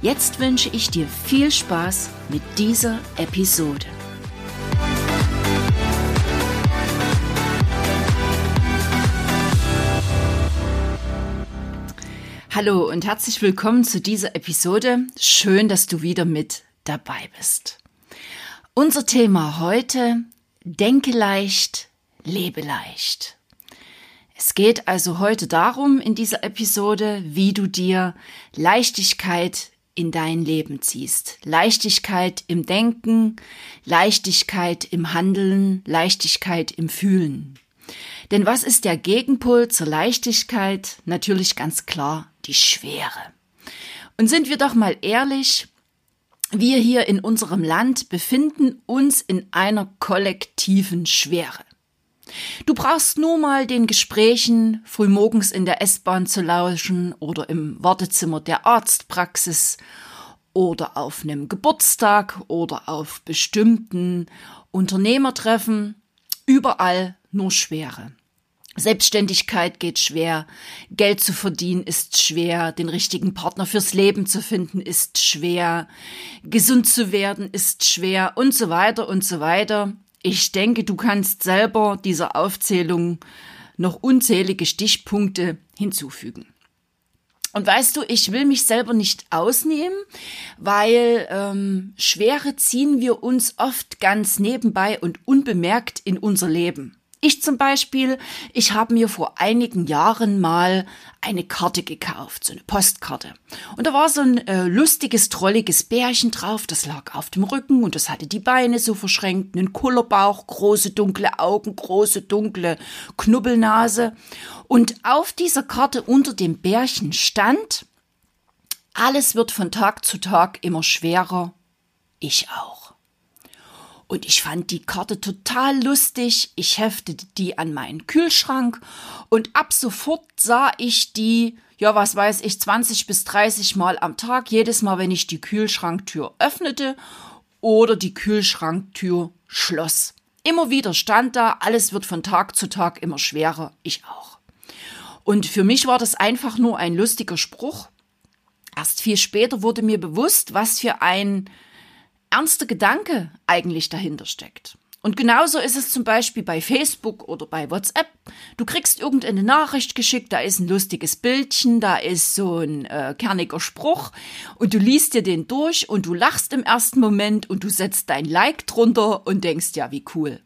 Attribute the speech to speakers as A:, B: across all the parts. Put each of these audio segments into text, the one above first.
A: Jetzt wünsche ich dir viel Spaß mit dieser Episode. Hallo und herzlich willkommen zu dieser Episode. Schön, dass du wieder mit dabei bist. Unser Thema heute, denke leicht, lebe leicht. Es geht also heute darum in dieser Episode, wie du dir Leichtigkeit in dein Leben ziehst. Leichtigkeit im Denken, Leichtigkeit im Handeln, Leichtigkeit im Fühlen. Denn was ist der Gegenpol zur Leichtigkeit? Natürlich ganz klar die Schwere. Und sind wir doch mal ehrlich, wir hier in unserem Land befinden uns in einer kollektiven Schwere. Du brauchst nur mal den Gesprächen frühmorgens in der S-Bahn zu lauschen oder im Wartezimmer der Arztpraxis oder auf einem Geburtstag oder auf bestimmten Unternehmertreffen. Überall nur Schwere. Selbstständigkeit geht schwer, Geld zu verdienen ist schwer, den richtigen Partner fürs Leben zu finden ist schwer, gesund zu werden ist schwer und so weiter und so weiter. Ich denke, du kannst selber dieser Aufzählung noch unzählige Stichpunkte hinzufügen. Und weißt du, ich will mich selber nicht ausnehmen, weil ähm, Schwere ziehen wir uns oft ganz nebenbei und unbemerkt in unser Leben. Ich zum Beispiel, ich habe mir vor einigen Jahren mal eine Karte gekauft, so eine Postkarte. Und da war so ein äh, lustiges, trolliges Bärchen drauf, das lag auf dem Rücken und das hatte die Beine so verschränkt, einen Kullerbauch, große dunkle Augen, große dunkle Knubbelnase. Und auf dieser Karte unter dem Bärchen stand, alles wird von Tag zu Tag immer schwerer, ich auch. Und ich fand die Karte total lustig. Ich heftete die an meinen Kühlschrank und ab sofort sah ich die, ja, was weiß ich, 20 bis 30 Mal am Tag, jedes Mal, wenn ich die Kühlschranktür öffnete oder die Kühlschranktür schloss. Immer wieder stand da, alles wird von Tag zu Tag immer schwerer, ich auch. Und für mich war das einfach nur ein lustiger Spruch. Erst viel später wurde mir bewusst, was für ein ernster Gedanke eigentlich dahinter steckt. Und genauso ist es zum Beispiel bei Facebook oder bei WhatsApp. Du kriegst irgendeine Nachricht geschickt, da ist ein lustiges Bildchen, da ist so ein äh, kerniger Spruch und du liest dir den durch und du lachst im ersten Moment und du setzt dein Like drunter und denkst, ja, wie cool.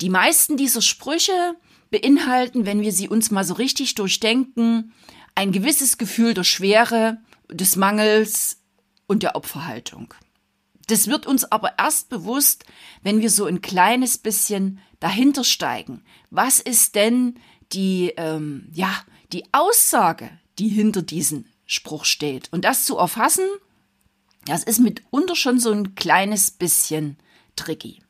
A: Die meisten dieser Sprüche beinhalten, wenn wir sie uns mal so richtig durchdenken, ein gewisses Gefühl der Schwere, des Mangels und der Opferhaltung. Das wird uns aber erst bewusst, wenn wir so ein kleines bisschen dahinter steigen. Was ist denn die, ähm, ja, die Aussage, die hinter diesem Spruch steht? Und das zu erfassen, das ist mitunter schon so ein kleines bisschen tricky.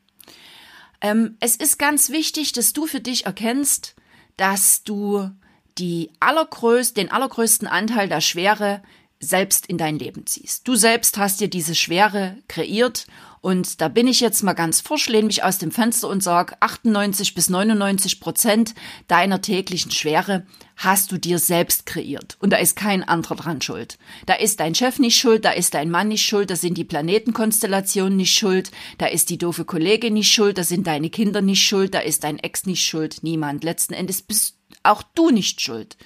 A: Ähm, es ist ganz wichtig, dass du für dich erkennst, dass du die allergrößt, den allergrößten Anteil der Schwere selbst in dein Leben ziehst. Du selbst hast dir diese Schwere kreiert und da bin ich jetzt mal ganz forsch, lehne mich aus dem Fenster und sage, 98 bis 99 Prozent deiner täglichen Schwere hast du dir selbst kreiert. Und da ist kein anderer dran schuld. Da ist dein Chef nicht schuld, da ist dein Mann nicht schuld, da sind die Planetenkonstellationen nicht schuld, da ist die doofe Kollegin nicht schuld, da sind deine Kinder nicht schuld, da ist dein Ex nicht schuld, niemand. Letzten Endes bist auch du nicht schuld.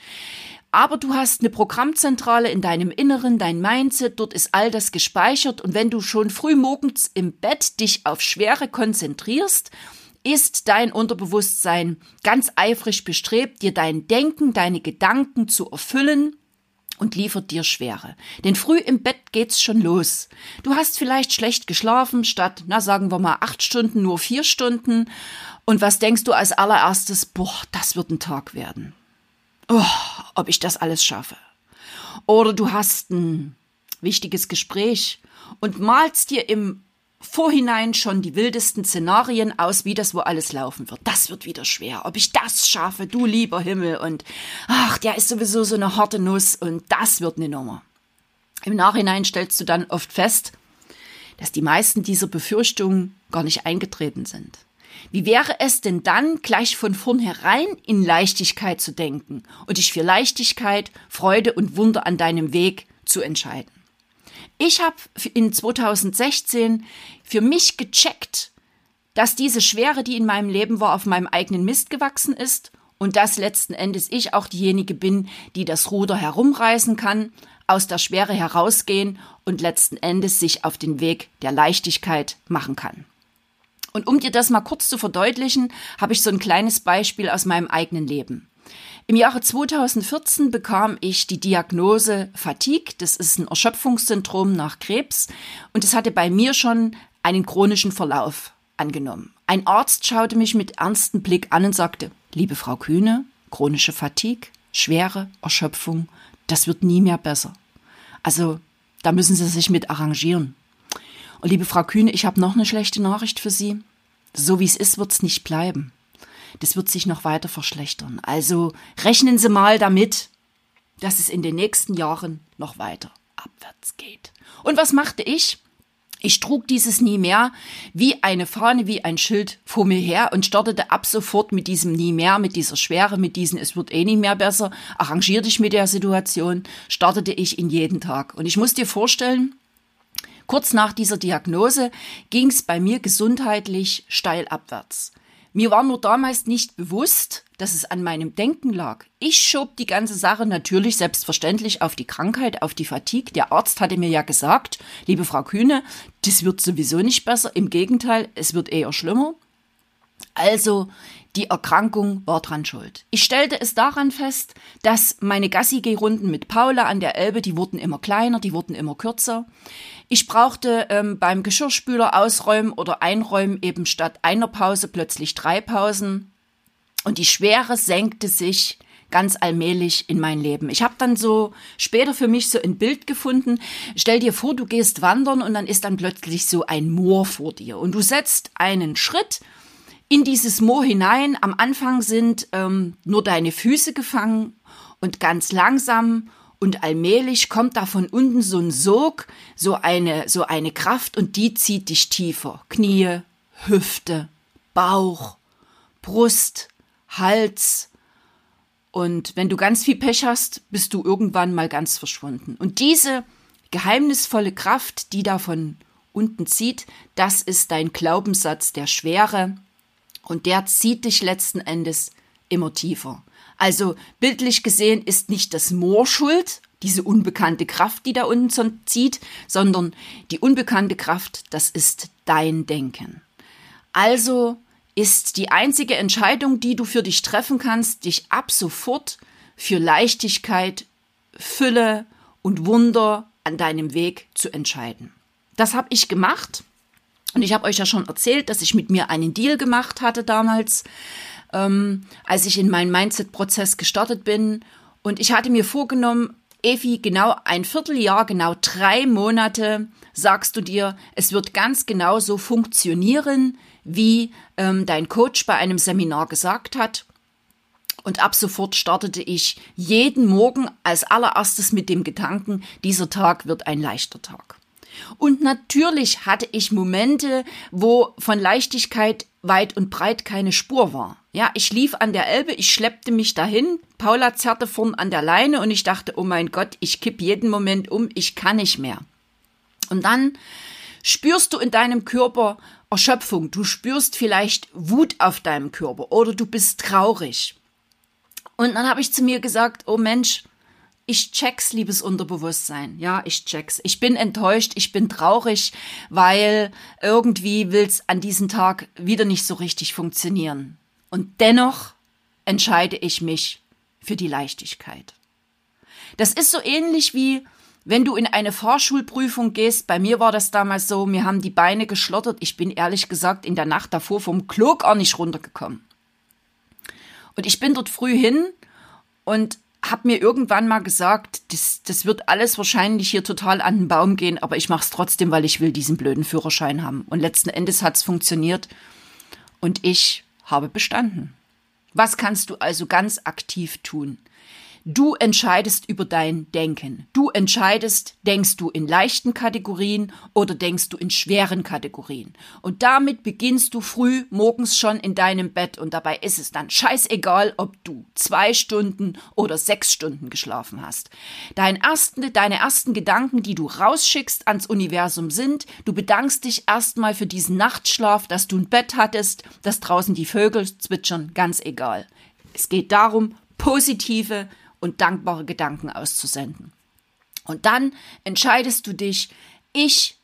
A: Aber du hast eine Programmzentrale in deinem Inneren, dein Mindset, dort ist all das gespeichert und wenn du schon früh morgens im Bett dich auf Schwere konzentrierst, ist dein Unterbewusstsein ganz eifrig bestrebt, dir dein Denken, deine Gedanken zu erfüllen und liefert dir Schwere. Denn früh im Bett geht's schon los. Du hast vielleicht schlecht geschlafen, statt, na sagen wir mal, acht Stunden, nur vier Stunden. Und was denkst du als allererstes? Boah, das wird ein Tag werden oh, ob ich das alles schaffe. Oder du hast einen wichtiges Gespräch und malst dir im Vorhinein schon die wildesten Szenarien aus, wie das wo alles laufen wird. Das wird wieder schwer. Ob ich das schaffe, du lieber Himmel. Und ach, der ist sowieso so eine harte Nuss und das wird eine Nummer. Im Nachhinein stellst du dann oft fest, dass die meisten dieser Befürchtungen gar nicht eingetreten sind. Wie wäre es denn dann, gleich von vornherein in Leichtigkeit zu denken und dich für Leichtigkeit, Freude und Wunder an deinem Weg zu entscheiden? Ich habe in 2016 für mich gecheckt, dass diese Schwere, die in meinem Leben war, auf meinem eigenen Mist gewachsen ist und dass letzten Endes ich auch diejenige bin, die das Ruder herumreißen kann, aus der Schwere herausgehen und letzten Endes sich auf den Weg der Leichtigkeit machen kann. Und um dir das mal kurz zu verdeutlichen, habe ich so ein kleines Beispiel aus meinem eigenen Leben. Im Jahre 2014 bekam ich die Diagnose Fatigue. Das ist ein Erschöpfungssyndrom nach Krebs. Und es hatte bei mir schon einen chronischen Verlauf angenommen. Ein Arzt schaute mich mit ernstem Blick an und sagte, liebe Frau Kühne, chronische Fatigue, schwere Erschöpfung, das wird nie mehr besser. Also, da müssen Sie sich mit arrangieren. Und liebe Frau Kühne, ich habe noch eine schlechte Nachricht für Sie. So wie es ist, wird es nicht bleiben das wird sich noch weiter verschlechtern. Also rechnen Sie mal damit, dass es in den nächsten Jahren noch weiter abwärts geht. Und was machte ich? Ich trug dieses nie mehr wie eine Fahne, wie ein Schild vor mir her und startete ab sofort mit diesem nie mehr, mit dieser Schwere, mit diesem es wird eh nicht mehr besser, arrangier dich mit der Situation, startete ich in jeden Tag. Und ich muss dir vorstellen, kurz nach dieser Diagnose ging es bei mir gesundheitlich steil abwärts. Mir war nur damals nicht bewusst, dass es an meinem Denken lag. Ich schob die ganze Sache natürlich selbstverständlich auf die Krankheit, auf die Fatigue. Der Arzt hatte mir ja gesagt, liebe Frau Kühne, das wird sowieso nicht besser. Im Gegenteil, es wird eher schlimmer. Also die Erkrankung war dran schuld. Ich stellte es daran fest, dass meine Gassi-Runden mit Paula an der Elbe, die wurden immer kleiner, die wurden immer kürzer. Ich brauchte ähm, beim Geschirrspüler ausräumen oder einräumen eben statt einer Pause plötzlich drei Pausen. Und die Schwere senkte sich ganz allmählich in mein Leben. Ich habe dann so später für mich so ein Bild gefunden. Stell dir vor, du gehst wandern und dann ist dann plötzlich so ein Moor vor dir und du setzt einen Schritt in dieses Moor hinein. Am Anfang sind ähm, nur deine Füße gefangen und ganz langsam und allmählich kommt da von unten so ein Sog, so eine, so eine Kraft und die zieht dich tiefer. Knie, Hüfte, Bauch, Brust, Hals. Und wenn du ganz viel Pech hast, bist du irgendwann mal ganz verschwunden. Und diese geheimnisvolle Kraft, die da von unten zieht, das ist dein Glaubenssatz der Schwere, und der zieht dich letzten Endes immer tiefer. Also bildlich gesehen ist nicht das Moor schuld, diese unbekannte Kraft, die da unten zieht, sondern die unbekannte Kraft, das ist dein Denken. Also ist die einzige Entscheidung, die du für dich treffen kannst, dich ab sofort für Leichtigkeit, Fülle und Wunder an deinem Weg zu entscheiden. Das habe ich gemacht und ich habe euch ja schon erzählt, dass ich mit mir einen Deal gemacht hatte damals, ähm, als ich in meinen Mindset-Prozess gestartet bin. Und ich hatte mir vorgenommen, Evi, genau ein Vierteljahr, genau drei Monate sagst du dir, es wird ganz genau so funktionieren, wie ähm, dein Coach bei einem Seminar gesagt hat. Und ab sofort startete ich jeden Morgen als allererstes mit dem Gedanken, dieser Tag wird ein leichter Tag. Und natürlich hatte ich Momente, wo von Leichtigkeit weit und breit keine Spur war. Ja, ich lief an der Elbe, ich schleppte mich dahin, Paula zerrte vorn an der Leine und ich dachte, oh mein Gott, ich kipp jeden Moment um, ich kann nicht mehr. Und dann spürst du in deinem Körper Erschöpfung, du spürst vielleicht Wut auf deinem Körper oder du bist traurig. Und dann habe ich zu mir gesagt, oh Mensch, ich check's, liebes Unterbewusstsein. Ja, ich check's. Ich bin enttäuscht, ich bin traurig, weil irgendwie will's an diesem Tag wieder nicht so richtig funktionieren. Und dennoch entscheide ich mich für die Leichtigkeit. Das ist so ähnlich wie wenn du in eine Fahrschulprüfung gehst, bei mir war das damals so, mir haben die Beine geschlottert. Ich bin ehrlich gesagt in der Nacht davor vom Klo gar nicht runtergekommen. Und ich bin dort früh hin und habe mir irgendwann mal gesagt, das, das wird alles wahrscheinlich hier total an den Baum gehen, aber ich mache es trotzdem, weil ich will diesen blöden Führerschein haben. Und letzten Endes hat es funktioniert und ich habe bestanden. Was kannst du also ganz aktiv tun? Du entscheidest über dein Denken. Du entscheidest, denkst du in leichten Kategorien oder denkst du in schweren Kategorien. Und damit beginnst du früh morgens schon in deinem Bett und dabei ist es dann scheißegal, ob du zwei Stunden oder sechs Stunden geschlafen hast. Dein ersten, deine ersten Gedanken, die du rausschickst ans Universum sind, du bedankst dich erstmal für diesen Nachtschlaf, dass du ein Bett hattest, dass draußen die Vögel zwitschern, ganz egal. Es geht darum, positive und dankbare Gedanken auszusenden. Und dann entscheidest du dich, ich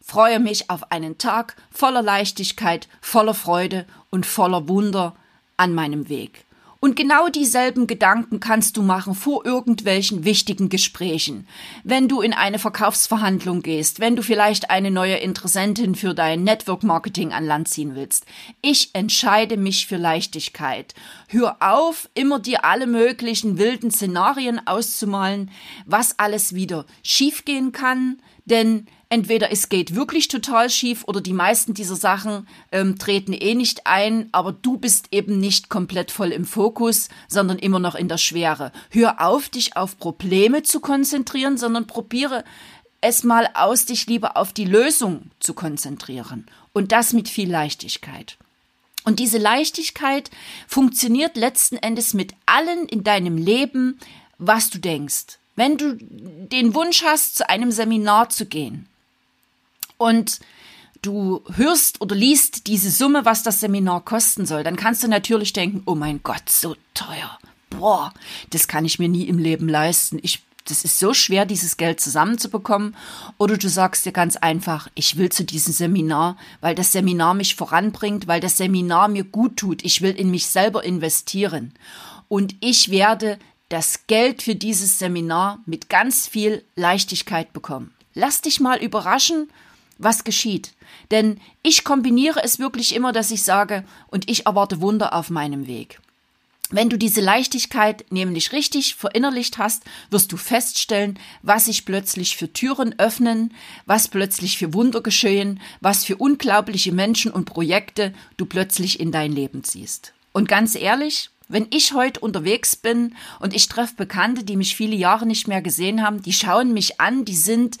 A: freue mich auf einen Tag voller Leichtigkeit, voller Freude und voller Wunder an meinem Weg. Und genau dieselben Gedanken kannst du machen vor irgendwelchen wichtigen Gesprächen. Wenn du in eine Verkaufsverhandlung gehst, wenn du vielleicht eine neue Interessentin für dein Network Marketing an Land ziehen willst. Ich entscheide mich für Leichtigkeit. Hör auf, immer dir alle möglichen wilden Szenarien auszumalen, was alles wieder schiefgehen kann, denn entweder es geht wirklich total schief oder die meisten dieser Sachen ähm, treten eh nicht ein, aber du bist eben nicht komplett voll im Fokus, sondern immer noch in der Schwere. Hör auf, dich auf Probleme zu konzentrieren, sondern probiere es mal aus, dich lieber auf die Lösung zu konzentrieren. Und das mit viel Leichtigkeit. Und diese Leichtigkeit funktioniert letzten Endes mit allen in deinem Leben, was du denkst. Wenn du den Wunsch hast, zu einem Seminar zu gehen und du hörst oder liest diese Summe, was das Seminar kosten soll, dann kannst du natürlich denken, oh mein Gott, so teuer. Boah, das kann ich mir nie im Leben leisten. Ich das ist so schwer, dieses Geld zusammenzubekommen. Oder du sagst dir ganz einfach, ich will zu diesem Seminar, weil das Seminar mich voranbringt, weil das Seminar mir gut tut. Ich will in mich selber investieren. Und ich werde das Geld für dieses Seminar mit ganz viel Leichtigkeit bekommen. Lass dich mal überraschen, was geschieht. Denn ich kombiniere es wirklich immer, dass ich sage, und ich erwarte Wunder auf meinem Weg. Wenn du diese Leichtigkeit nämlich richtig verinnerlicht hast, wirst du feststellen, was sich plötzlich für Türen öffnen, was plötzlich für Wunder geschehen, was für unglaubliche Menschen und Projekte du plötzlich in dein Leben ziehst. Und ganz ehrlich, wenn ich heute unterwegs bin und ich treffe Bekannte, die mich viele Jahre nicht mehr gesehen haben, die schauen mich an, die sind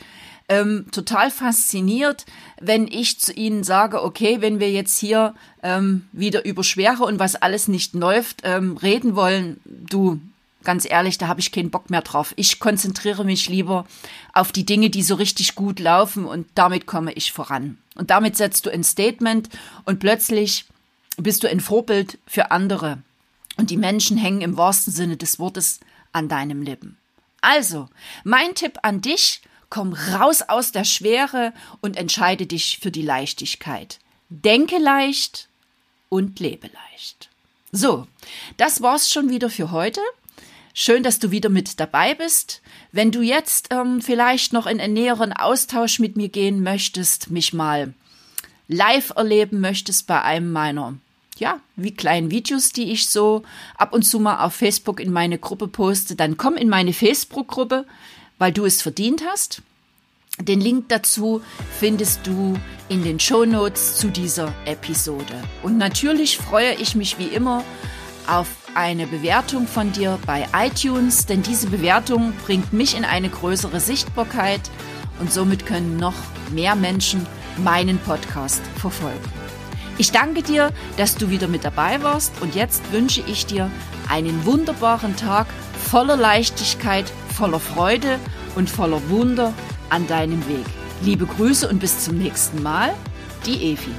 A: ähm, total fasziniert, wenn ich zu ihnen sage, okay, wenn wir jetzt hier ähm, wieder über Schwere und was alles nicht läuft, ähm, reden wollen, du, ganz ehrlich, da habe ich keinen Bock mehr drauf. Ich konzentriere mich lieber auf die Dinge, die so richtig gut laufen und damit komme ich voran. Und damit setzt du ein Statement und plötzlich bist du ein Vorbild für andere und die Menschen hängen im wahrsten Sinne des Wortes an deinem Lippen. Also, mein Tipp an dich, komm raus aus der Schwere und entscheide dich für die Leichtigkeit. Denke leicht und lebe leicht. So, das war's schon wieder für heute. Schön, dass du wieder mit dabei bist. Wenn du jetzt ähm, vielleicht noch in einen näheren Austausch mit mir gehen möchtest, mich mal live erleben möchtest bei einem meiner ja, wie kleinen Videos, die ich so ab und zu mal auf Facebook in meine Gruppe poste, dann komm in meine Facebook-Gruppe, weil du es verdient hast. Den Link dazu findest du in den Show Notes zu dieser Episode. Und natürlich freue ich mich wie immer auf eine Bewertung von dir bei iTunes, denn diese Bewertung bringt mich in eine größere Sichtbarkeit und somit können noch mehr Menschen meinen Podcast verfolgen. Ich danke dir, dass du wieder mit dabei warst und jetzt wünsche ich dir einen wunderbaren Tag voller Leichtigkeit, voller Freude und voller Wunder an deinem Weg. Liebe Grüße und bis zum nächsten Mal, die Evi.